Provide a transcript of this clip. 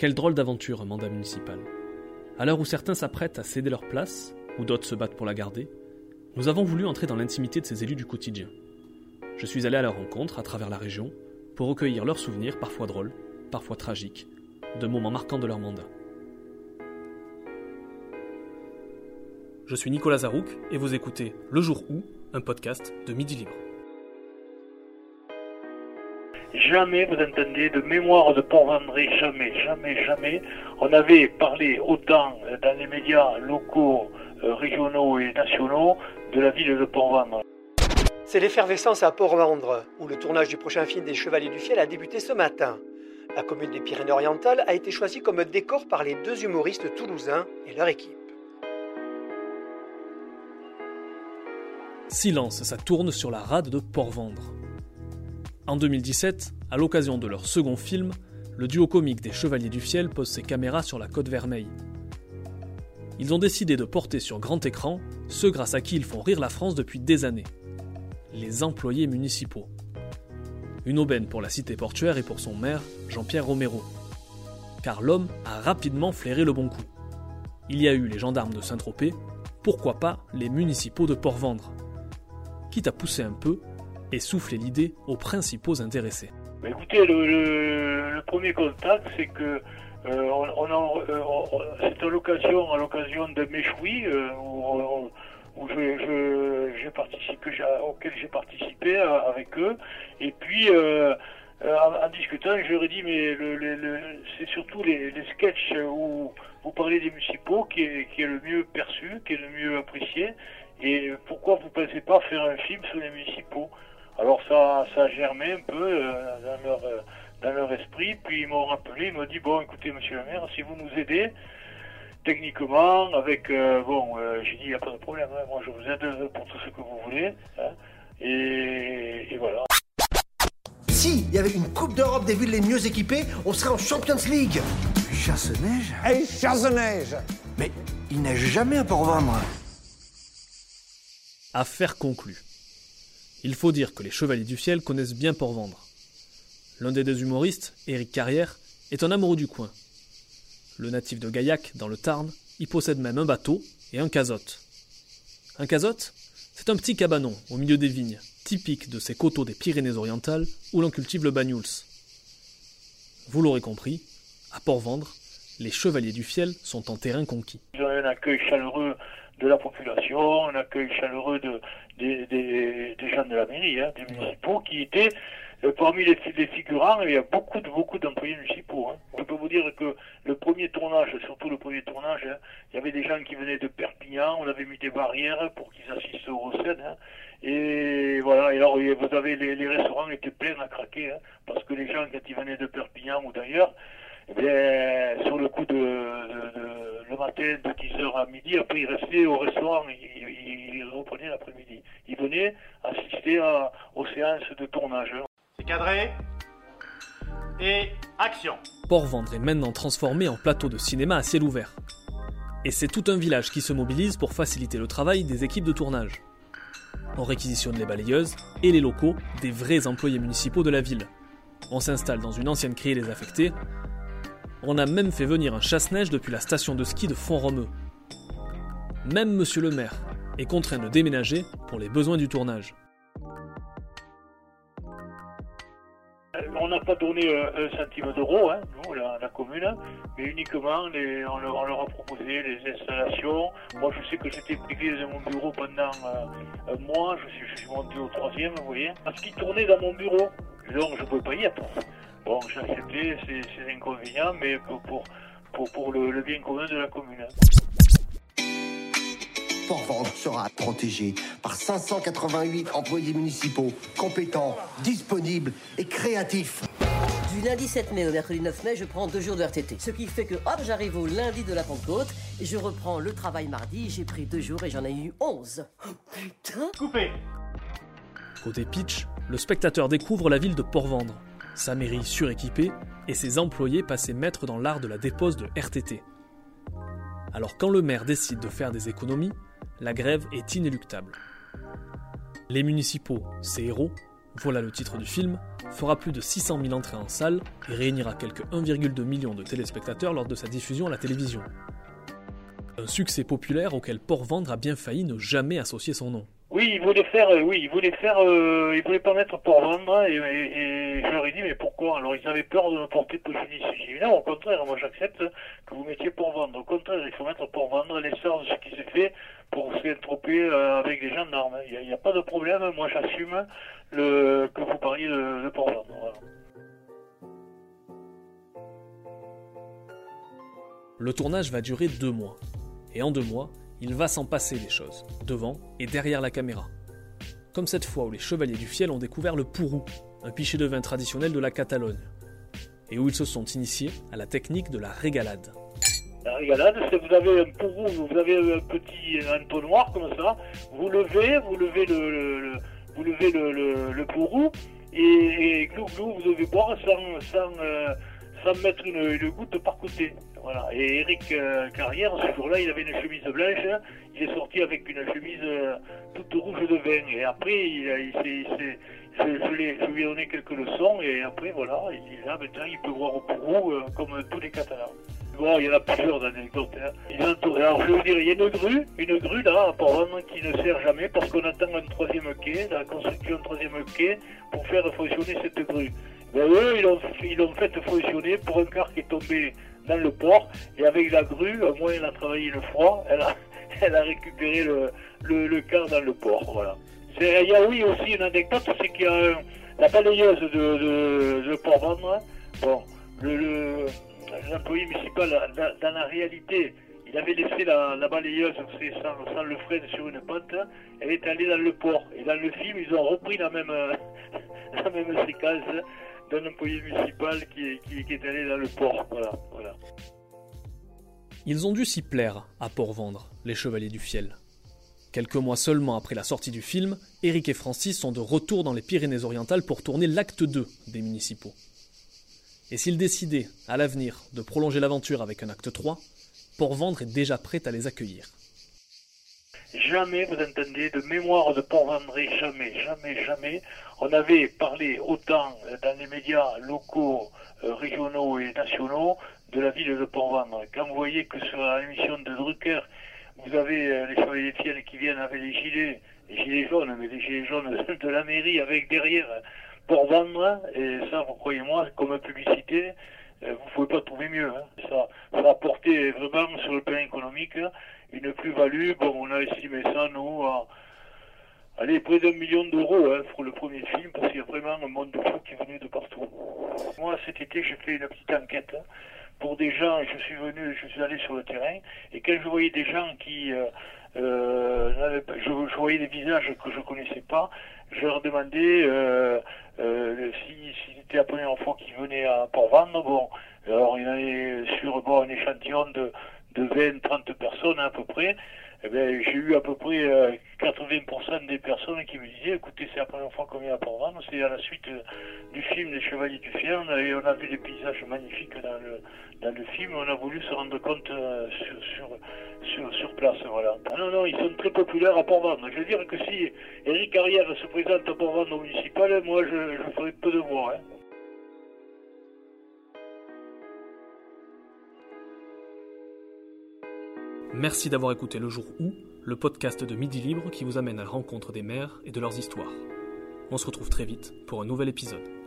Quelle drôle d'aventure mandat municipal. À l'heure où certains s'apprêtent à céder leur place, ou d'autres se battent pour la garder, nous avons voulu entrer dans l'intimité de ces élus du quotidien. Je suis allé à leur rencontre à travers la région pour recueillir leurs souvenirs, parfois drôles, parfois tragiques, de moments marquants de leur mandat. Je suis Nicolas Zarouk et vous écoutez Le Jour où, un podcast de Midi Libre. Jamais vous entendez de mémoire de Port-Vendré, jamais, jamais, jamais. On avait parlé autant dans les médias locaux, euh, régionaux et nationaux de la ville de Port-Vendre. C'est l'effervescence à Port-Vendre, où le tournage du prochain film des Chevaliers du Fiel a débuté ce matin. La commune des Pyrénées-Orientales a été choisie comme décor par les deux humoristes toulousains et leur équipe. Silence, ça tourne sur la rade de Port-Vendre. En 2017, à l'occasion de leur second film, le duo comique des Chevaliers du Fiel pose ses caméras sur la côte vermeille. Ils ont décidé de porter sur grand écran ceux grâce à qui ils font rire la France depuis des années les employés municipaux. Une aubaine pour la cité portuaire et pour son maire, Jean-Pierre Romero. Car l'homme a rapidement flairé le bon coup. Il y a eu les gendarmes de Saint-Tropez, pourquoi pas les municipaux de Port-Vendre Quitte à pousser un peu et souffler l'idée aux principaux intéressés. écoutez, le, premier contact, c'est que euh, euh, c'est à l'occasion, à l'occasion de Méchoui, euh, où, auquel j'ai participé avec eux, et puis en, discutant, je leur ai dit, mais c'est surtout les, les sketchs où vous parlez des municipaux qui est, qui est le mieux perçu, qui est le mieux apprécié, et pourquoi vous ne pensez pas faire un film sur les municipaux? Alors ça, ça a germé un peu euh, dans, leur, euh, dans leur esprit. Puis ils m'ont rappelé, ils m'ont dit bon, écoutez, monsieur le maire, si vous nous aidez techniquement, avec euh, bon, j'ai dit il n'y a pas de problème, hein, moi je vous aide pour tout ce que vous voulez. Hein, et, voilà. Si il y avait une Coupe d'Europe des villes les mieux équipées, on serait en Champions League. Chasse-neige Hey, chasse-neige Mais il neige jamais à Port-Vendre. Affaire conclue. Il faut dire que les Chevaliers du Fiel connaissent bien Port-Vendre. L'un des deux humoristes, Éric Carrière, est un amoureux du coin. Le natif de Gaillac, dans le Tarn, y possède même un bateau et un casotte. Un casotte, c'est un petit cabanon au milieu des vignes, typique de ces coteaux des Pyrénées-Orientales où l'on cultive le bagnouls. Vous l'aurez compris, à Port-Vendre, les Chevaliers du Fiel sont en terrain conquis. De la population, un accueil chaleureux de, des, des, des gens de la mairie, hein, des municipaux, qui étaient euh, parmi les, les, figurants, il y a beaucoup de beaucoup d'employés municipaux. Hein. Je peux vous dire que le premier tournage, surtout le premier tournage, hein, il y avait des gens qui venaient de Perpignan, on avait mis des barrières pour qu'ils assistent aux scènes. Hein. et voilà, et alors vous avez les, restaurants étaient pleins à craquer, hein, parce que les gens quand ils venaient de Perpignan ou d'ailleurs, eh sur le coup de, le matin de 10h à midi, après ils restaient au restaurant, ils, ils reprenaient l'après-midi. Ils venaient assister aux séances de tournage. C'est cadré. Et action. Port-Vendre est maintenant transformé en plateau de cinéma à ciel ouvert. Et c'est tout un village qui se mobilise pour faciliter le travail des équipes de tournage. On réquisitionne les balayeuses et les locaux des vrais employés municipaux de la ville. On s'installe dans une ancienne criée désaffectée on a même fait venir un chasse-neige depuis la station de ski de Font-Romeu. Même monsieur le maire est contraint de déménager pour les besoins du tournage. On n'a pas donné euh, un centime d'euro, hein, nous, la, commune, mais uniquement on, leur, a proposé les installations. Moi, je sais que j'étais privé de mon bureau pendant euh, un mois, je suis, monté au troisième, vous voyez, parce qu'ils tournaient dans mon bureau. Donc, je ne pouvais pas y être. Bon, j'ai accepté ces, inconvénients, mais pour, pour, pour, le, bien commun de la commune. Port-Vendre sera protégé par 588 employés municipaux, compétents, disponibles et créatifs. Du lundi 7 mai au mercredi 9 mai, je prends deux jours de RTT. Ce qui fait que, hop, j'arrive au lundi de la Pentecôte, et je reprends le travail mardi, j'ai pris deux jours et j'en ai eu 11. Oh, putain Coupé Côté pitch, le spectateur découvre la ville de Port-Vendre, sa mairie suréquipée et ses employés passés maîtres dans l'art de la dépose de RTT. Alors quand le maire décide de faire des économies, la grève est inéluctable. Les municipaux, ces héros, voilà le titre du film, fera plus de 600 000 entrées en salle et réunira quelques 1,2 million de téléspectateurs lors de sa diffusion à la télévision. Un succès populaire auquel Port-Vendre a bien failli ne jamais associer son nom. Oui, il voulait faire, euh, oui, il voulait faire, euh, voulait pas mettre pour vendre, et, et, je leur ai dit, mais pourquoi? Alors ils avaient peur de me porter préjudice. J'ai dit, non, au contraire, moi j'accepte que vous mettiez pour vendre. Au contraire, il faut mettre pour vendre l'essence, ce qui s'est fait pour s'introper euh, avec des gendarmes. Il n'y a, pas de problème, moi j'assume le, que vous parliez de, de pour vendre. Le tournage va durer deux mois. Et en deux mois, il va s'en passer des choses, devant et derrière la caméra. Comme cette fois où les Chevaliers du Fiel ont découvert le pourrou, un pichet de vin traditionnel de la Catalogne, et où ils se sont initiés à la technique de la régalade. La régalade, c'est vous avez un pourrou, vous avez un petit entonnoir comme ça, vous levez, vous levez le, vous levez le, pourrou, et, glou glou, vous devez boire sans, sans, euh, sans mettre une, goutte par côté. Voilà. Et Eric euh, Carrière, ce jour-là, il avait une chemise blanche, il est sorti avec une chemise euh, toute rouge de vin. Et après, il, je, lui ai donné quelques leçons et après voilà, il, là maintenant il peut voir au Pérou euh, comme tous les Catalans. Bon, il y en a plusieurs anecdotes. Hein. Il Alors je veux dire, il y a une grue, une grue là Port-Vendres qui ne sert jamais parce qu'on attend un troisième quai, la construction d'un troisième quai pour faire fonctionner cette grue. Eux, ils l'ont fait fonctionner pour un car qui est tombé dans le port et avec la grue, au moins elle a travaillé le froid, elle a, récupéré le, car dans le port. Voilà. Il y a oui aussi une anecdote, c'est qu'il y a la balayeuse de, de Port-Vendre. Bon, l'employé municipal, dans, la réalité, il avait laissé la, la balayeuse sans, sans, le frein sur une pente. Elle est allée dans le port. Et dans le film, ils ont repris la même, la même séquence employé municipal qui, est allé le port. Ils ont dû s'y plaire à Port-Vendre, les Chevaliers du Fiel. Quelques mois seulement après la sortie du film, Eric et Francis sont de retour dans les Pyrénées-Orientales pour tourner l'acte 2 des municipaux. Et s'ils décidaient, à l'avenir, de prolonger l'aventure avec un acte 3, Port-Vendre est déjà prêt à les accueillir. Jamais, vous entendez, de mémoire de Port-Vendré, jamais, jamais, jamais. On avait parlé autant dans les médias locaux, euh, régionaux et nationaux de la ville de Port-Vendre. Quand vous voyez que sur l'émission de Drucker, vous avez euh, les chevaliers de qui viennent avec les gilets, les gilets jaunes, mais les gilets jaunes de la mairie avec derrière pour vendre, et ça, vous croyez-moi, comme publicité, euh, vous pouvez pas trouver mieux. Hein. Ça, ça a apporté vraiment sur le plan économique une plus-value. Bon, on a estimé ça, nous, à allez, près d'un million d'euros hein, pour le premier film, parce qu'il y a vraiment un monde de fou qui est venu de partout. Moi, cet été, j'ai fait une petite enquête. Hein pour des gens, je suis venu, je suis allé sur le terrain, et quand je voyais des gens qui, euh, euh, je, voyais des visages que je connaissais pas, je leur demandais euh, euh, si, si c'était la première fois qu'ils venaient à Port-Vendre. Bon, alors il y avait sur bon, un échantillon de, de 20-30 personnes à peu près. Eh bien, j'ai eu à peu près euh, 80% des personnes qui me disaient écoutez, c'est la première fois qu'on vient à Port-Vendre, c'est à la suite euh, du film Les Chevaliers du on a, on a vu des paysages magnifiques dans le, dans le film, on a voulu se rendre compte euh, sur, sur, sur, sur, place. Voilà. Ah non, non, ils sont très populaires à Port-Vendre. Je veux dire que si Eric Arrière se présente à Port-Vendre au municipal, moi je, je ferai peu de voix. Hein. Merci d'avoir écouté Le Jour où, le podcast de Midi Libre qui vous amène à la rencontre des maires et de leurs histoires. On se retrouve très vite pour un nouvel épisode.